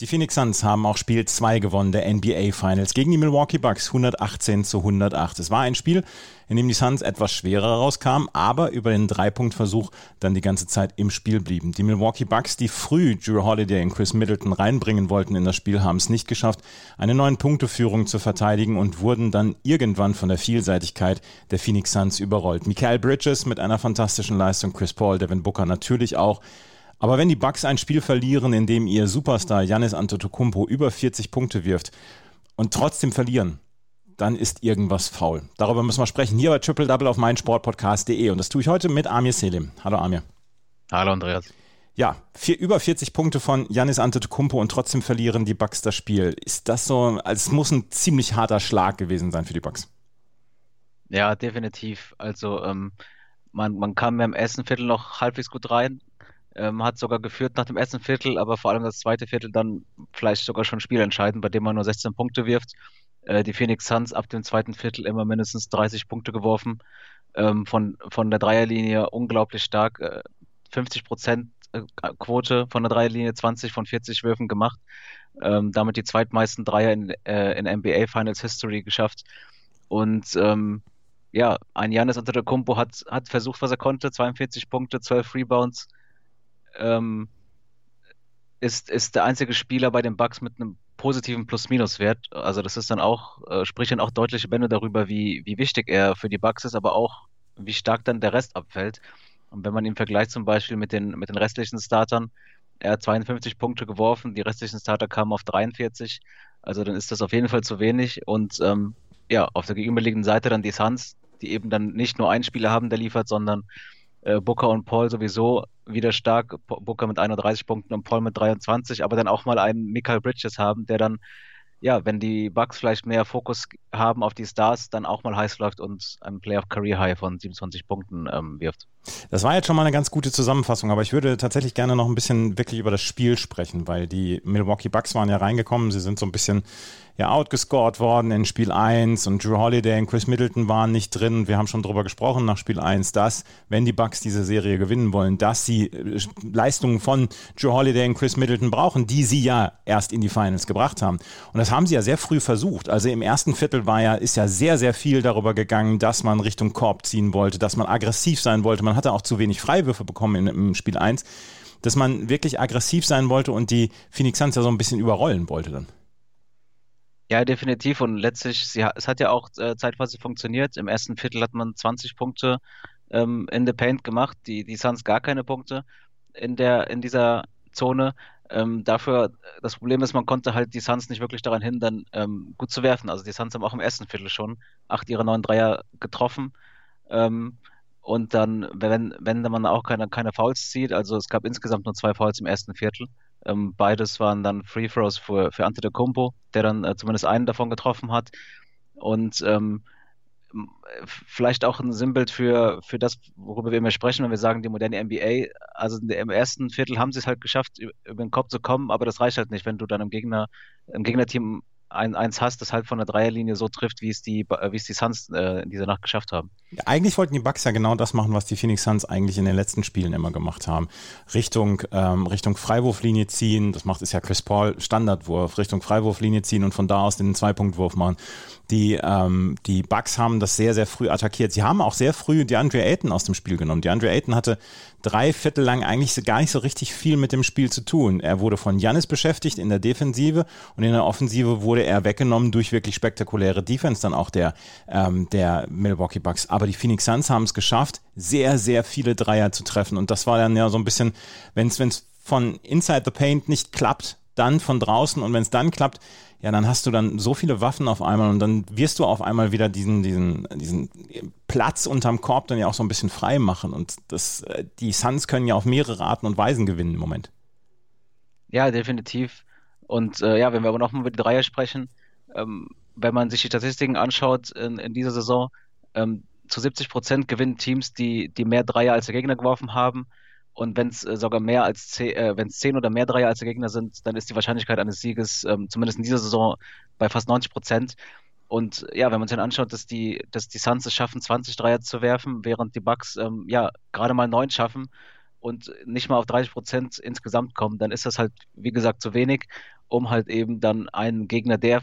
Die Phoenix Suns haben auch Spiel 2 gewonnen der NBA Finals gegen die Milwaukee Bucks 118 zu 108. Es war ein Spiel, in dem die Suns etwas schwerer rauskamen, aber über den Dreipunktversuch dann die ganze Zeit im Spiel blieben. Die Milwaukee Bucks, die früh Drew Holiday und Chris Middleton reinbringen wollten in das Spiel, haben es nicht geschafft, eine neun Punkteführung zu verteidigen und wurden dann irgendwann von der Vielseitigkeit der Phoenix Suns überrollt. Michael Bridges mit einer fantastischen Leistung, Chris Paul, Devin Booker natürlich auch. Aber wenn die Bucks ein Spiel verlieren, in dem ihr Superstar Janis Antetokounmpo über 40 Punkte wirft und trotzdem verlieren, dann ist irgendwas faul. Darüber müssen wir sprechen hier bei Triple Double auf meinsportpodcast.de und das tue ich heute mit Amir Selim. Hallo Amir. Hallo Andreas. Ja, vier, über 40 Punkte von Janis Antetokounmpo und trotzdem verlieren die Bucks das Spiel. Ist das so, also es muss ein ziemlich harter Schlag gewesen sein für die Bucks. Ja, definitiv. Also ähm, man, man kam ja im ersten Viertel noch halbwegs gut rein, ähm, hat sogar geführt nach dem ersten Viertel, aber vor allem das zweite Viertel dann vielleicht sogar schon spielentscheidend, bei dem man nur 16 Punkte wirft. Äh, die Phoenix Suns ab dem zweiten Viertel immer mindestens 30 Punkte geworfen. Ähm, von, von der Dreierlinie unglaublich stark. Äh, 50 Prozent äh, Quote von der Dreierlinie, 20 von 40 Würfen gemacht. Ähm, damit die zweitmeisten Dreier in, äh, in NBA Finals History geschafft. Und ähm, ja, ein Janis Antetokounmpo hat, hat versucht, was er konnte. 42 Punkte, 12 Rebounds, ähm, ist, ist der einzige Spieler bei den Bucks mit einem positiven Plus-Minus-Wert. Also das ist dann auch, äh, spricht dann auch deutliche Bände darüber, wie, wie wichtig er für die Bucks ist, aber auch, wie stark dann der Rest abfällt. Und wenn man ihn vergleicht zum Beispiel mit den, mit den restlichen Startern, er hat 52 Punkte geworfen, die restlichen Starter kamen auf 43. Also dann ist das auf jeden Fall zu wenig. Und ähm, ja, auf der gegenüberliegenden Seite dann die Suns, die eben dann nicht nur einen Spieler haben, der liefert, sondern äh, Booker und Paul sowieso wieder stark. Booker mit 31 Punkten und Paul mit 23, aber dann auch mal einen Michael Bridges haben, der dann, ja, wenn die Bucks vielleicht mehr Fokus haben auf die Stars, dann auch mal heiß läuft und einen Playoff Career High von 27 Punkten ähm, wirft. Das war jetzt schon mal eine ganz gute Zusammenfassung, aber ich würde tatsächlich gerne noch ein bisschen wirklich über das Spiel sprechen, weil die Milwaukee Bucks waren ja reingekommen, sie sind so ein bisschen ja outgescored worden in Spiel 1 und Drew Holiday und Chris Middleton waren nicht drin. Wir haben schon darüber gesprochen nach Spiel 1, dass, wenn die Bucks diese Serie gewinnen wollen, dass sie äh, Leistungen von Drew Holiday und Chris Middleton brauchen, die sie ja erst in die Finals gebracht haben. Und das haben sie ja sehr früh versucht. Also im ersten Viertel war ja, ist ja sehr, sehr viel darüber gegangen, dass man Richtung Korb ziehen wollte, dass man aggressiv sein wollte. Man hatte auch zu wenig Freiwürfe bekommen im Spiel 1, dass man wirklich aggressiv sein wollte und die Phoenix Suns ja so ein bisschen überrollen wollte dann. Ja, definitiv. Und letztlich, sie, es hat ja auch äh, zeitweise funktioniert. Im ersten Viertel hat man 20 Punkte ähm, in the Paint gemacht, die, die Suns gar keine Punkte in, der, in dieser Zone. Ähm, dafür, das Problem ist, man konnte halt die Suns nicht wirklich daran hindern, ähm, gut zu werfen. Also die Suns haben auch im ersten Viertel schon acht ihrer neun Dreier getroffen. Ähm, und dann, wenn, wenn man auch keine, keine Fouls zieht, also es gab insgesamt nur zwei Fouls im ersten Viertel. Ähm, beides waren dann Free Throws für, für Antetokounmpo, der dann äh, zumindest einen davon getroffen hat. Und ähm, vielleicht auch ein Sinnbild für, für das, worüber wir immer sprechen, wenn wir sagen, die moderne NBA. Also im ersten Viertel haben sie es halt geschafft, über den Kopf zu kommen, aber das reicht halt nicht, wenn du dann im Gegner, im Gegnerteam ein, eins hast, das halt von der Dreierlinie so trifft, wie es die, wie es die Suns äh, in dieser Nacht geschafft haben. Ja, eigentlich wollten die Bucks ja genau das machen, was die Phoenix Suns eigentlich in den letzten Spielen immer gemacht haben. Richtung, ähm, Richtung Freiwurflinie ziehen, das macht es ja Chris Paul Standardwurf, Richtung Freiwurflinie ziehen und von da aus den Zweipunktwurf machen. Die, ähm, die Bucks haben das sehr, sehr früh attackiert. Sie haben auch sehr früh DeAndre Ayton aus dem Spiel genommen. DeAndre Ayton hatte drei Viertel lang eigentlich gar nicht so richtig viel mit dem Spiel zu tun. Er wurde von Janis beschäftigt in der Defensive und in der Offensive wurde er weggenommen durch wirklich spektakuläre Defense dann auch der, ähm, der Milwaukee Bucks. Aber die Phoenix Suns haben es geschafft, sehr, sehr viele Dreier zu treffen und das war dann ja so ein bisschen, wenn es von Inside the Paint nicht klappt, dann von draußen und wenn es dann klappt, ja, dann hast du dann so viele Waffen auf einmal und dann wirst du auf einmal wieder diesen, diesen, diesen Platz unterm Korb dann ja auch so ein bisschen frei machen. Und das, äh, die Suns können ja auf mehrere Arten und Weisen gewinnen im Moment. Ja, definitiv. Und äh, ja, wenn wir aber nochmal über die Dreier sprechen, ähm, wenn man sich die Statistiken anschaut in, in dieser Saison, ähm, zu 70 Prozent gewinnen Teams, die, die mehr Dreier als der Gegner geworfen haben. Und wenn es äh, sogar mehr als zehn, äh, wenn es zehn oder mehr Dreier als der Gegner sind, dann ist die Wahrscheinlichkeit eines Sieges, ähm, zumindest in dieser Saison, bei fast 90 Prozent. Und ja, wenn man sich dann anschaut, dass die, dass die Suns es schaffen, 20 Dreier zu werfen, während die Bucks ähm, ja gerade mal neun schaffen und nicht mal auf 30 Prozent insgesamt kommen, dann ist das halt, wie gesagt, zu wenig, um halt eben dann einen Gegner, der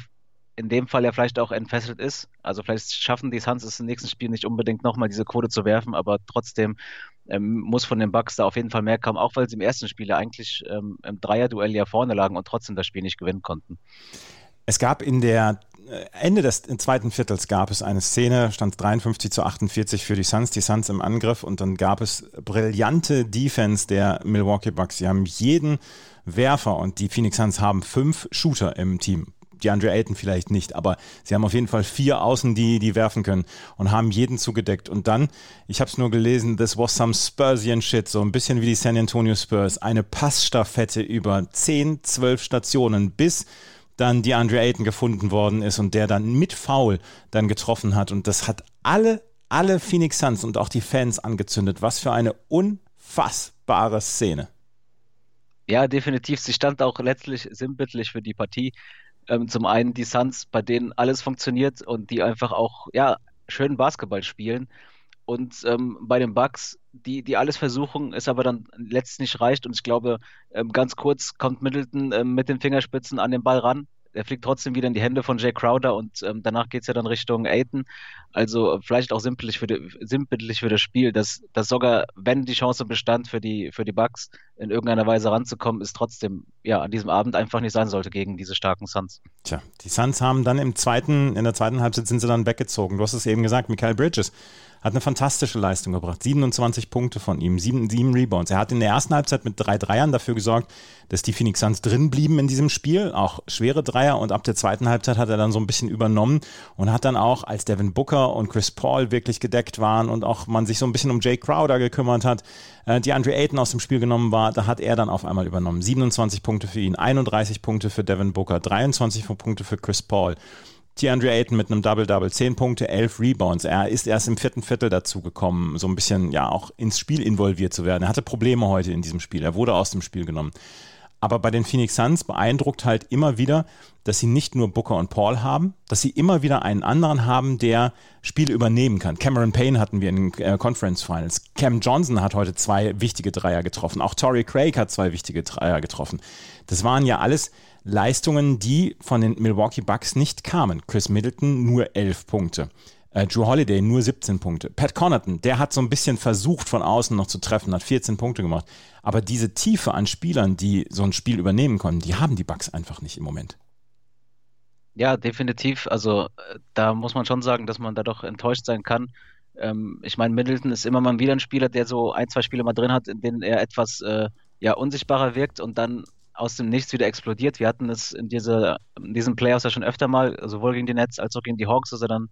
in dem Fall ja vielleicht auch entfesselt ist. Also vielleicht schaffen die Suns es im nächsten Spiel nicht unbedingt nochmal diese Quote zu werfen, aber trotzdem ähm, muss von den Bucks da auf jeden Fall mehr kommen, auch weil sie im ersten Spiel ja eigentlich ähm, im Dreierduell ja vorne lagen und trotzdem das Spiel nicht gewinnen konnten. Es gab in der Ende des zweiten Viertels gab es eine Szene, stand 53 zu 48 für die Suns, die Suns im Angriff und dann gab es brillante Defense der Milwaukee Bucks. Sie haben jeden Werfer und die Phoenix Suns haben fünf Shooter im Team. Die Andre Ayton vielleicht nicht, aber sie haben auf jeden Fall vier Außen, die, die werfen können und haben jeden zugedeckt. Und dann, ich habe es nur gelesen, this was some Spursian shit, so ein bisschen wie die San Antonio Spurs. Eine Passstaffette über 10, 12 Stationen, bis dann die Andre Ayton gefunden worden ist und der dann mit Foul dann getroffen hat. Und das hat alle, alle Phoenix Suns und auch die Fans angezündet. Was für eine unfassbare Szene. Ja, definitiv. Sie stand auch letztlich sinnbildlich für die Partie. Ähm, zum einen die Suns, bei denen alles funktioniert und die einfach auch ja, schön Basketball spielen. Und ähm, bei den Bucks, die, die alles versuchen, es aber dann letztlich nicht reicht. Und ich glaube, ähm, ganz kurz kommt Middleton ähm, mit den Fingerspitzen an den Ball ran. Er fliegt trotzdem wieder in die Hände von Jay Crowder und ähm, danach geht es ja dann Richtung Aiton. Also äh, vielleicht auch sinnbildlich für, für das Spiel, dass, dass sogar, wenn die Chance bestand für die, für die Bucks, in irgendeiner Weise ranzukommen, ist trotzdem ja an diesem Abend einfach nicht sein sollte gegen diese starken Suns. Tja, die Suns haben dann im zweiten, in der zweiten Halbzeit sind sie dann weggezogen. Du hast es eben gesagt, Michael Bridges hat eine fantastische Leistung gebracht. 27 Punkte von ihm, sieben, sieben Rebounds. Er hat in der ersten Halbzeit mit drei Dreiern dafür gesorgt, dass die Phoenix Suns drin blieben in diesem Spiel, auch schwere Dreier. Und ab der zweiten Halbzeit hat er dann so ein bisschen übernommen und hat dann auch, als Devin Booker und Chris Paul wirklich gedeckt waren und auch man sich so ein bisschen um Jay Crowder gekümmert hat, äh, die Andre Ayton aus dem Spiel genommen war, da hat er dann auf einmal übernommen. 27 Punkte für ihn, 31 Punkte für Devin Booker, 23 Punkte für Chris Paul. DeAndre Ayton mit einem Double-Double, 10 Punkte, 11 Rebounds. Er ist erst im vierten Viertel dazu gekommen, so ein bisschen ja auch ins Spiel involviert zu werden. Er hatte Probleme heute in diesem Spiel. Er wurde aus dem Spiel genommen. Aber bei den Phoenix Suns beeindruckt halt immer wieder, dass sie nicht nur Booker und Paul haben, dass sie immer wieder einen anderen haben, der Spiele übernehmen kann. Cameron Payne hatten wir in den äh, Conference Finals. Cam Johnson hat heute zwei wichtige Dreier getroffen. Auch Torrey Craig hat zwei wichtige Dreier getroffen. Das waren ja alles Leistungen, die von den Milwaukee Bucks nicht kamen. Chris Middleton nur elf Punkte. Äh, Drew Holiday nur 17 Punkte. Pat Connaughton, der hat so ein bisschen versucht, von außen noch zu treffen, hat 14 Punkte gemacht. Aber diese Tiefe an Spielern, die so ein Spiel übernehmen konnten, die haben die Bucks einfach nicht im Moment. Ja, definitiv. Also äh, da muss man schon sagen, dass man da doch enttäuscht sein kann. Ähm, ich meine, Middleton ist immer mal wieder ein Spieler, der so ein, zwei Spiele mal drin hat, in denen er etwas äh, ja, unsichtbarer wirkt und dann aus dem Nichts wieder explodiert. Wir hatten es in, dieser, in diesen Playoffs ja schon öfter mal, sowohl gegen die Nets als auch gegen die Hawks, dass er dann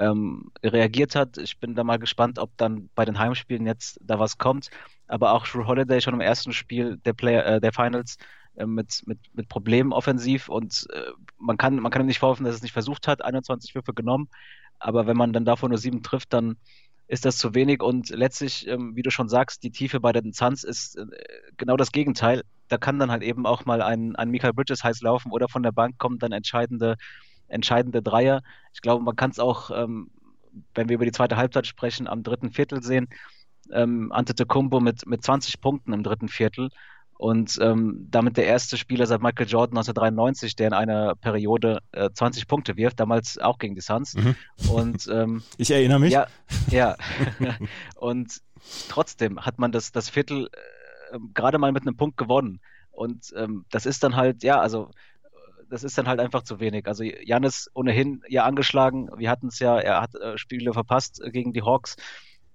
ähm, reagiert hat. Ich bin da mal gespannt, ob dann bei den Heimspielen jetzt da was kommt. Aber auch Drew Holiday schon im ersten Spiel der, Play äh, der Finals äh, mit, mit, mit Problemen offensiv und äh, man, kann, man kann ihm nicht vorwerfen, dass er es nicht versucht hat, 21 Würfe genommen. Aber wenn man dann davon nur sieben trifft, dann ist das zu wenig. Und letztlich, ähm, wie du schon sagst, die Tiefe bei den Suns ist äh, genau das Gegenteil da kann dann halt eben auch mal ein, ein Michael Bridges heiß laufen oder von der Bank kommen dann entscheidende, entscheidende Dreier. Ich glaube, man kann es auch, ähm, wenn wir über die zweite Halbzeit sprechen, am dritten Viertel sehen. Ähm, Antetokounmpo mit, mit 20 Punkten im dritten Viertel und ähm, damit der erste Spieler seit Michael Jordan 1993, der in einer Periode äh, 20 Punkte wirft, damals auch gegen die Suns. Mhm. Und ähm, ich erinnere mich. Ja, ja. und trotzdem hat man das, das Viertel ähm, gerade mal mit einem Punkt gewonnen. Und ähm, das ist dann halt, ja, also das ist dann halt einfach zu wenig. Also Janis ohnehin ja angeschlagen. Wir hatten es ja, er hat äh, Spiele verpasst äh, gegen die Hawks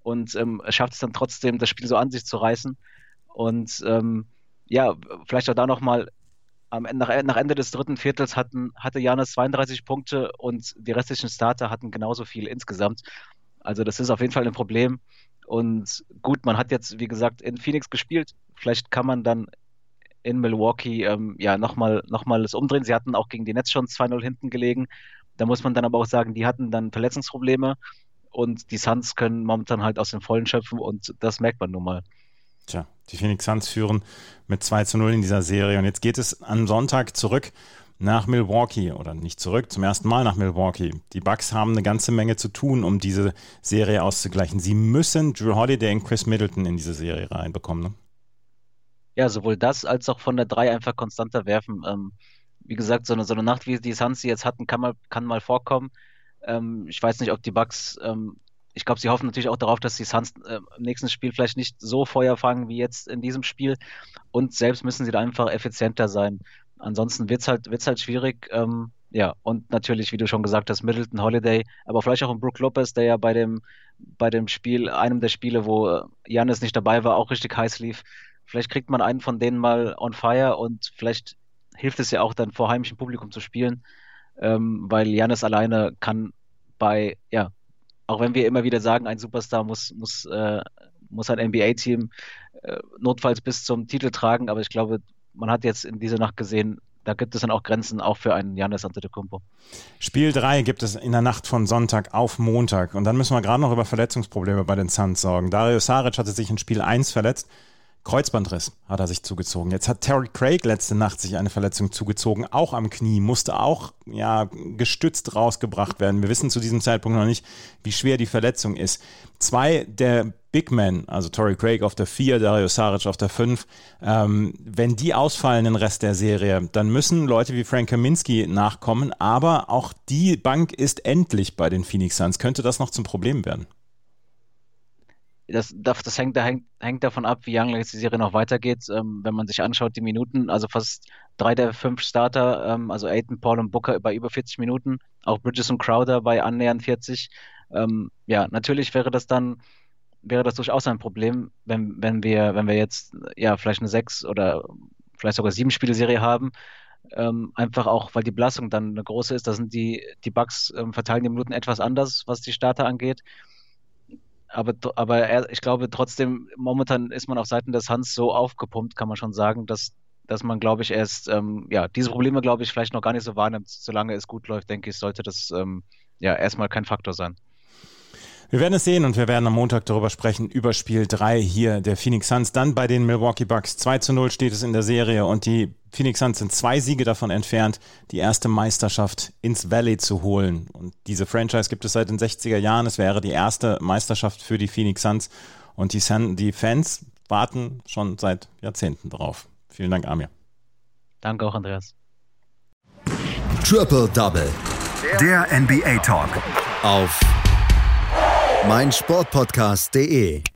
und ähm, schafft es dann trotzdem, das Spiel so an sich zu reißen. Und ähm, ja, vielleicht auch da nochmal, nach, nach Ende des dritten Viertels hatten, hatte Janis 32 Punkte und die restlichen Starter hatten genauso viel insgesamt. Also das ist auf jeden Fall ein Problem. Und gut, man hat jetzt, wie gesagt, in Phoenix gespielt. Vielleicht kann man dann in Milwaukee ähm, ja nochmal noch mal das umdrehen. Sie hatten auch gegen die Nets schon 2-0 hinten gelegen. Da muss man dann aber auch sagen, die hatten dann Verletzungsprobleme und die Suns können momentan halt aus den Vollen schöpfen und das merkt man nun mal. Tja, die Phoenix Suns führen mit 2 zu 0 in dieser Serie und jetzt geht es am Sonntag zurück nach Milwaukee oder nicht zurück, zum ersten Mal nach Milwaukee. Die Bucks haben eine ganze Menge zu tun, um diese Serie auszugleichen. Sie müssen Drew Holiday und Chris Middleton in diese Serie reinbekommen. Ne? Ja, sowohl das als auch von der 3 einfach konstanter werfen. Ähm, wie gesagt, so eine, so eine Nacht, wie die Suns sie jetzt hatten, kann mal, kann mal vorkommen. Ähm, ich weiß nicht, ob die Bucks, ähm, ich glaube, sie hoffen natürlich auch darauf, dass die Suns äh, im nächsten Spiel vielleicht nicht so Feuer fangen wie jetzt in diesem Spiel. Und selbst müssen sie da einfach effizienter sein. Ansonsten wird es halt, wird's halt schwierig. Ähm, ja, und natürlich, wie du schon gesagt hast, Middleton Holiday, aber vielleicht auch ein Brook Lopez, der ja bei dem, bei dem Spiel, einem der Spiele, wo Janis nicht dabei war, auch richtig heiß lief. Vielleicht kriegt man einen von denen mal on fire und vielleicht hilft es ja auch dann vor heimischem Publikum zu spielen, ähm, weil Janis alleine kann bei, ja, auch wenn wir immer wieder sagen, ein Superstar muss, muss, äh, muss ein NBA-Team äh, notfalls bis zum Titel tragen, aber ich glaube, man hat jetzt in dieser Nacht gesehen, da gibt es dann auch Grenzen, auch für einen Janis Antetokounmpo. Spiel 3 gibt es in der Nacht von Sonntag auf Montag. Und dann müssen wir gerade noch über Verletzungsprobleme bei den Suns sorgen. Dario Saric hatte sich in Spiel 1 verletzt. Kreuzbandriss hat er sich zugezogen. Jetzt hat Terry Craig letzte Nacht sich eine Verletzung zugezogen, auch am Knie, musste auch ja, gestützt rausgebracht werden. Wir wissen zu diesem Zeitpunkt noch nicht, wie schwer die Verletzung ist. Zwei der Big Men, also Torrey Craig auf der 4, Dario Saric auf der 5, ähm, wenn die ausfallen den Rest der Serie, dann müssen Leute wie Frank Kaminski nachkommen, aber auch die Bank ist endlich bei den Phoenix Suns. Könnte das noch zum Problem werden? Das, das hängt, hängt, hängt davon ab, wie lange die Serie noch weitergeht. Ähm, wenn man sich anschaut, die Minuten, also fast drei der fünf Starter, ähm, also Aiden, Paul und Booker bei über 40 Minuten, auch Bridges und Crowder bei annähernd 40. Ähm, ja, natürlich wäre das dann, wäre das durchaus ein Problem, wenn, wenn wir, wenn wir jetzt ja vielleicht eine sechs oder vielleicht sogar sieben Spiele-Serie haben. Ähm, einfach auch, weil die Belastung dann eine große ist. Da sind die, die Bugs ähm, verteilen die Minuten etwas anders, was die Starter angeht aber, aber er, ich glaube trotzdem, momentan ist man auf Seiten des Hans so aufgepumpt, kann man schon sagen, dass, dass man, glaube ich, erst, ähm, ja, diese Probleme, glaube ich, vielleicht noch gar nicht so wahrnimmt. Solange es gut läuft, denke ich, sollte das ähm, ja erstmal kein Faktor sein. Wir werden es sehen und wir werden am Montag darüber sprechen, über Spiel 3 hier der Phoenix Suns. Dann bei den Milwaukee Bucks. 2 zu 0 steht es in der Serie und die Phoenix Suns sind zwei Siege davon entfernt, die erste Meisterschaft ins Valley zu holen. Und diese Franchise gibt es seit den 60er Jahren. Es wäre die erste Meisterschaft für die Phoenix Suns und die, Sun, die Fans warten schon seit Jahrzehnten drauf. Vielen Dank, Amir. Danke auch, Andreas. Triple Double. Der NBA Talk. Auf meinsportpodcast.de